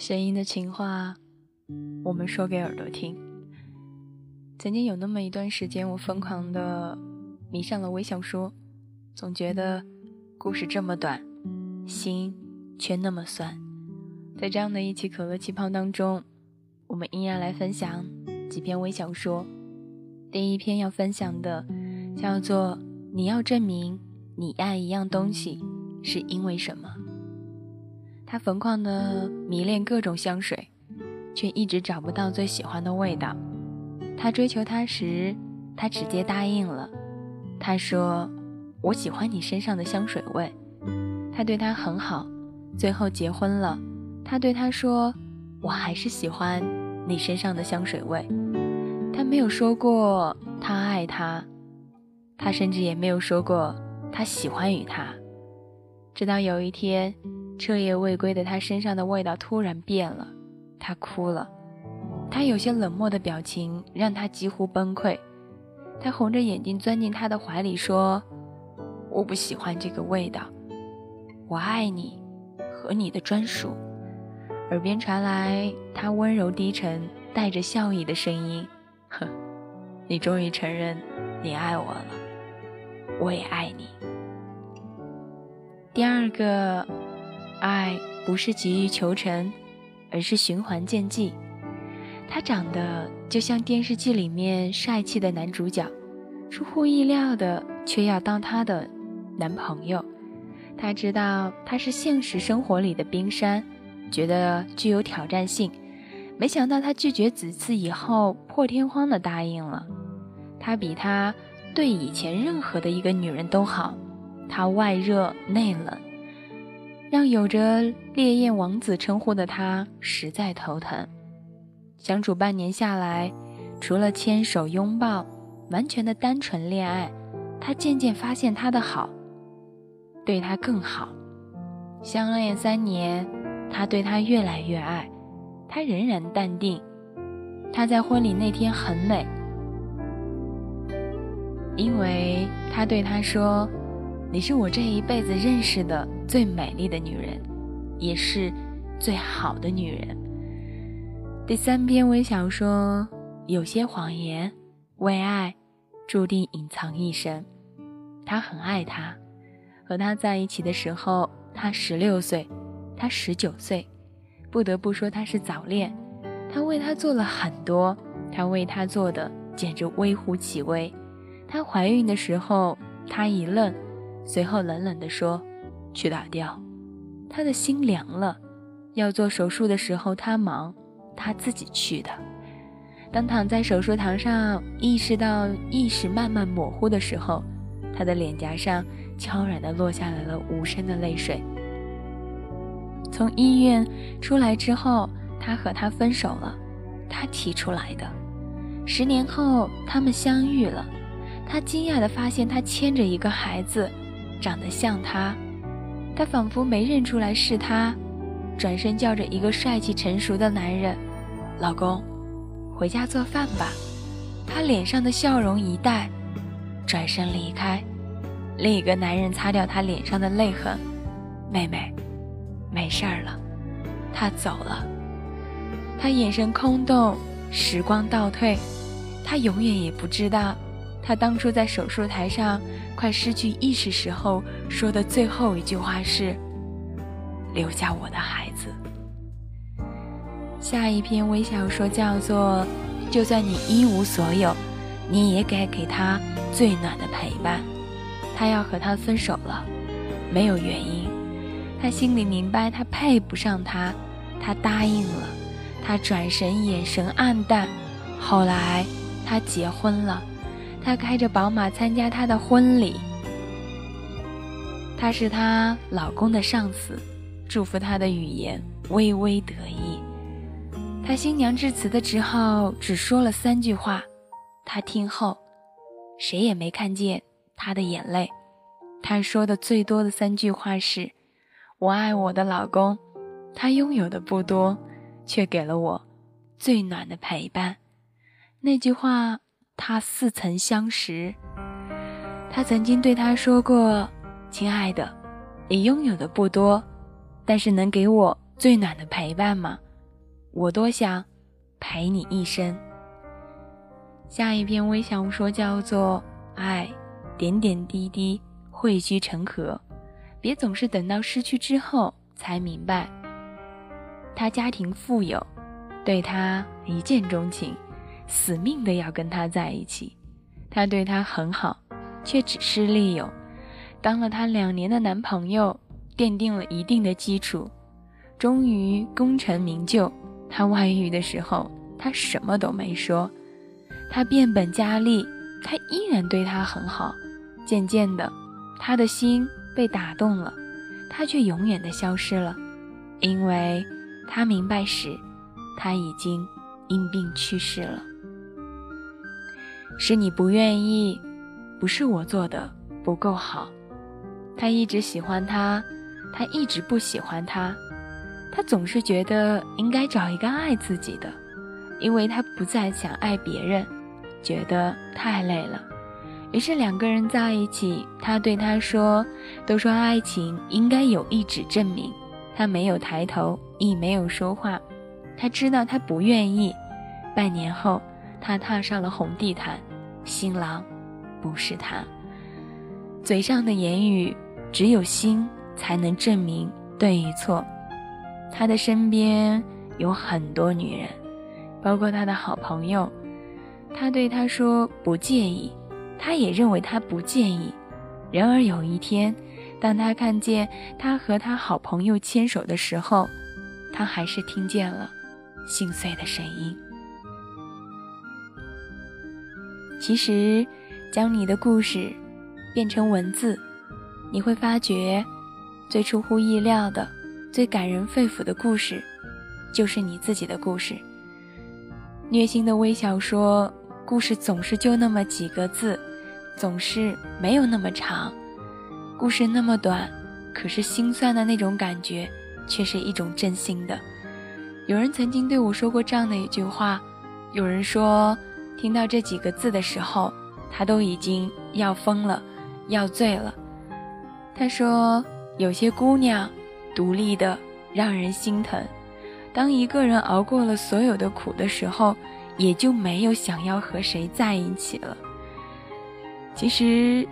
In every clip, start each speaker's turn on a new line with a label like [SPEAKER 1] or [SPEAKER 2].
[SPEAKER 1] 声音的情话，我们说给耳朵听。曾经有那么一段时间，我疯狂的迷上了微小说，总觉得故事这么短，心却那么酸。在这样的一期可乐气泡当中，我们依然来分享几篇微小说。第一篇要分享的叫做《你要证明你爱一样东西是因为什么》。他疯狂的迷恋各种香水，却一直找不到最喜欢的味道。他追求她时，她直接答应了。他说：“我喜欢你身上的香水味。”他对她很好，最后结婚了。他对她说：“我还是喜欢你身上的香水味。”他没有说过他爱她，他甚至也没有说过他喜欢与她。直到有一天。彻夜未归的他身上的味道突然变了，他哭了，他有些冷漠的表情让他几乎崩溃。他红着眼睛钻进他的怀里说：“我不喜欢这个味道，我爱你和你的专属。”耳边传来他温柔低沉、带着笑意的声音：“哼，你终于承认你爱我了，我也爱你。”第二个。爱不是急于求成，而是循环渐进。他长得就像电视剧里面帅气的男主角，出乎意料的却要当他的男朋友。他知道他是现实生活里的冰山，觉得具有挑战性。没想到他拒绝几次以后，破天荒的答应了。他比他对以前任何的一个女人都好。他外热内冷。让有着烈焰王子称呼的他实在头疼。相处半年下来，除了牵手拥抱，完全的单纯恋爱，他渐渐发现他的好，对他更好。相恋三年，他对他越来越爱，他仍然淡定。他在婚礼那天很美，因为他对他说。你是我这一辈子认识的最美丽的女人，也是最好的女人。第三篇微小说，有些谎言为爱注定隐藏一生。他很爱她，和他在一起的时候，他十六岁，他十九岁。不得不说他是早恋。他为她做了很多，他为她做的简直微乎其微。她怀孕的时候，他一愣。随后冷冷地说：“去打掉。”他的心凉了。要做手术的时候，他忙，他自己去的。当躺在手术台上，意识到意识慢慢模糊的时候，他的脸颊上悄然地落下来了无声的泪水。从医院出来之后，他和他分手了，他提出来的。十年后，他们相遇了，他惊讶地发现他牵着一个孩子。长得像他，他仿佛没认出来是他，转身叫着一个帅气成熟的男人：“老公，回家做饭吧。”他脸上的笑容一带，转身离开。另一个男人擦掉他脸上的泪痕：“妹妹，没事儿了。”他走了。他眼神空洞，时光倒退，他永远也不知道。他当初在手术台上快失去意识时候说的最后一句话是：“留下我的孩子。”下一篇微小说叫做《就算你一无所有，你也该给他最暖的陪伴》。他要和他分手了，没有原因。他心里明白他配不上他，他答应了。他转身，眼神黯淡。后来他结婚了。她开着宝马参加她的婚礼。她是她老公的上司，祝福她的语言微微得意。她新娘致辞的时候只说了三句话，她听后，谁也没看见她的眼泪。她说的最多的三句话是：“我爱我的老公，他拥有的不多，却给了我最暖的陪伴。”那句话。他似曾相识，他曾经对他说过：“亲爱的，你拥有的不多，但是能给我最暖的陪伴吗？”我多想陪你一生。下一篇微小说叫做《爱》，点点滴滴汇聚成河，别总是等到失去之后才明白。他家庭富有，对他一见钟情，死命的要跟他在一起。他对他很好，却只是利用，当了他两年的男朋友，奠定了一定的基础。终于功成名就，他外遇的时候，他什么都没说。他变本加厉，他依然对他很好。渐渐的，他的心被打动了，他却永远的消失了，因为他明白时，他已经因病去世了。是你不愿意，不是我做的不够好。他一直喜欢他，他一直不喜欢他。他总是觉得应该找一个爱自己的，因为他不再想爱别人，觉得太累了。于是两个人在一起，他对他说：“都说爱情应该有一纸证明。”他没有抬头，亦没有说话。他知道他不愿意。半年后，他踏上了红地毯，新郎不是他。嘴上的言语，只有心才能证明对与错。他的身边有很多女人，包括他的好朋友。他对他说不介意，他也认为他不介意。然而有一天，当他看见他和他好朋友牵手的时候，他还是听见了心碎的声音。其实，将你的故事变成文字，你会发觉最出乎意料的。最感人肺腑的故事，就是你自己的故事。虐心的微小说故事总是就那么几个字，总是没有那么长。故事那么短，可是心酸的那种感觉却是一种真心的。有人曾经对我说过这样的一句话：有人说，听到这几个字的时候，他都已经要疯了，要醉了。他说，有些姑娘。独立的让人心疼。当一个人熬过了所有的苦的时候，也就没有想要和谁在一起了。其实，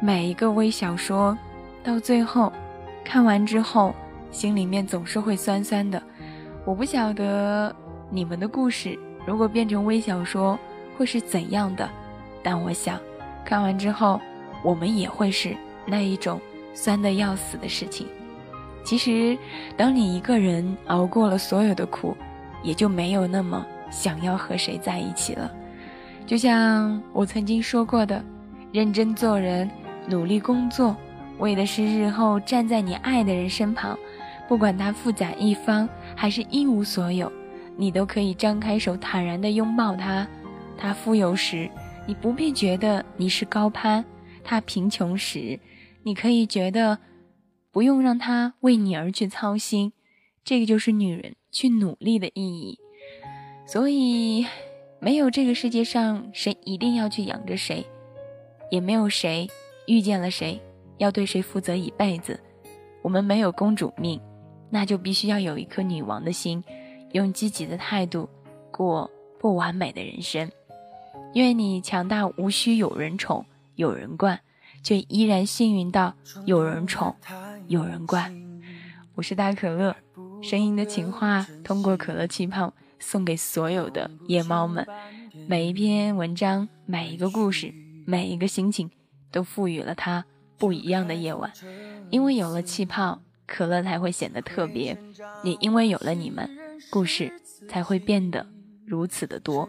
[SPEAKER 1] 每一个微小说，到最后看完之后，心里面总是会酸酸的。我不晓得你们的故事如果变成微小说会是怎样的，但我想，看完之后，我们也会是那一种酸的要死的事情。其实，当你一个人熬过了所有的苦，也就没有那么想要和谁在一起了。就像我曾经说过的，认真做人，努力工作，为的是日后站在你爱的人身旁，不管他富甲一方还是一无所有，你都可以张开手坦然地拥抱他。他富有时，你不必觉得你是高攀；他贫穷时，你可以觉得。不用让他为你而去操心，这个就是女人去努力的意义。所以，没有这个世界上谁一定要去养着谁，也没有谁遇见了谁要对谁负责一辈子。我们没有公主命，那就必须要有一颗女王的心，用积极的态度过不完美的人生。愿你强大，无需有人宠有人惯，却依然幸运到有人宠。有人惯，我是大可乐，声音的情话通过可乐气泡送给所有的夜猫们。每一篇文章，每一个故事，每一个心情，都赋予了它不一样的夜晚。因为有了气泡，可乐才会显得特别；也因为有了你们，故事才会变得如此的多。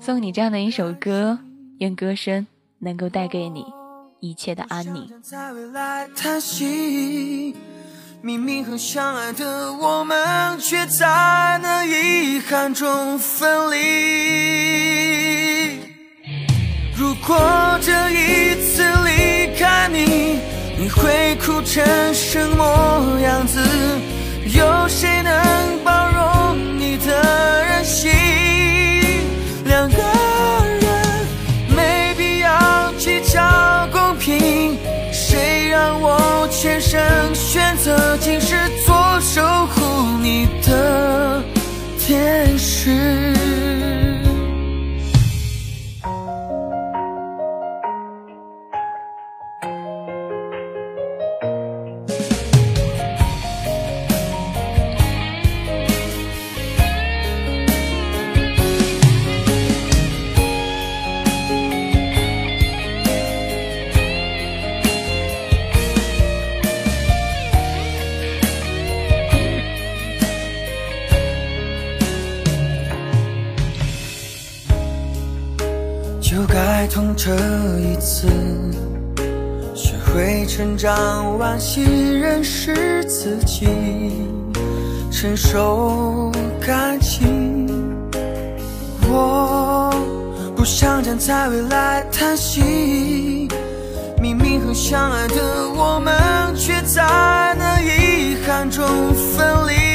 [SPEAKER 1] 送你这样的一首歌，愿歌声能够带给你。一切的安宁。
[SPEAKER 2] 明明很相爱的我们，却在那遗憾中分离。如果这一次离开你，你会哭成什么样子？有谁能包容的任性？两个人没必要计较公平。谁让我全生选择，竟是做守护你的天使这一次，学会成长，惋惜认识自己，承受感情。我不想站在未来叹息，明明很相爱的我们，却在那遗憾中分离。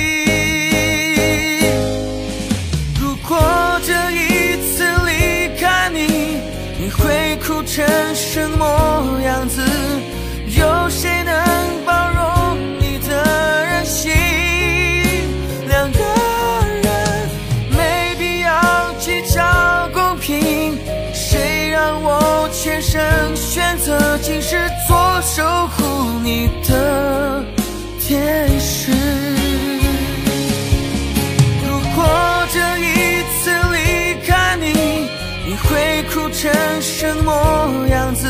[SPEAKER 2] 选择今世做守护你的天使？如果这一次离开你，你会哭成什么样子？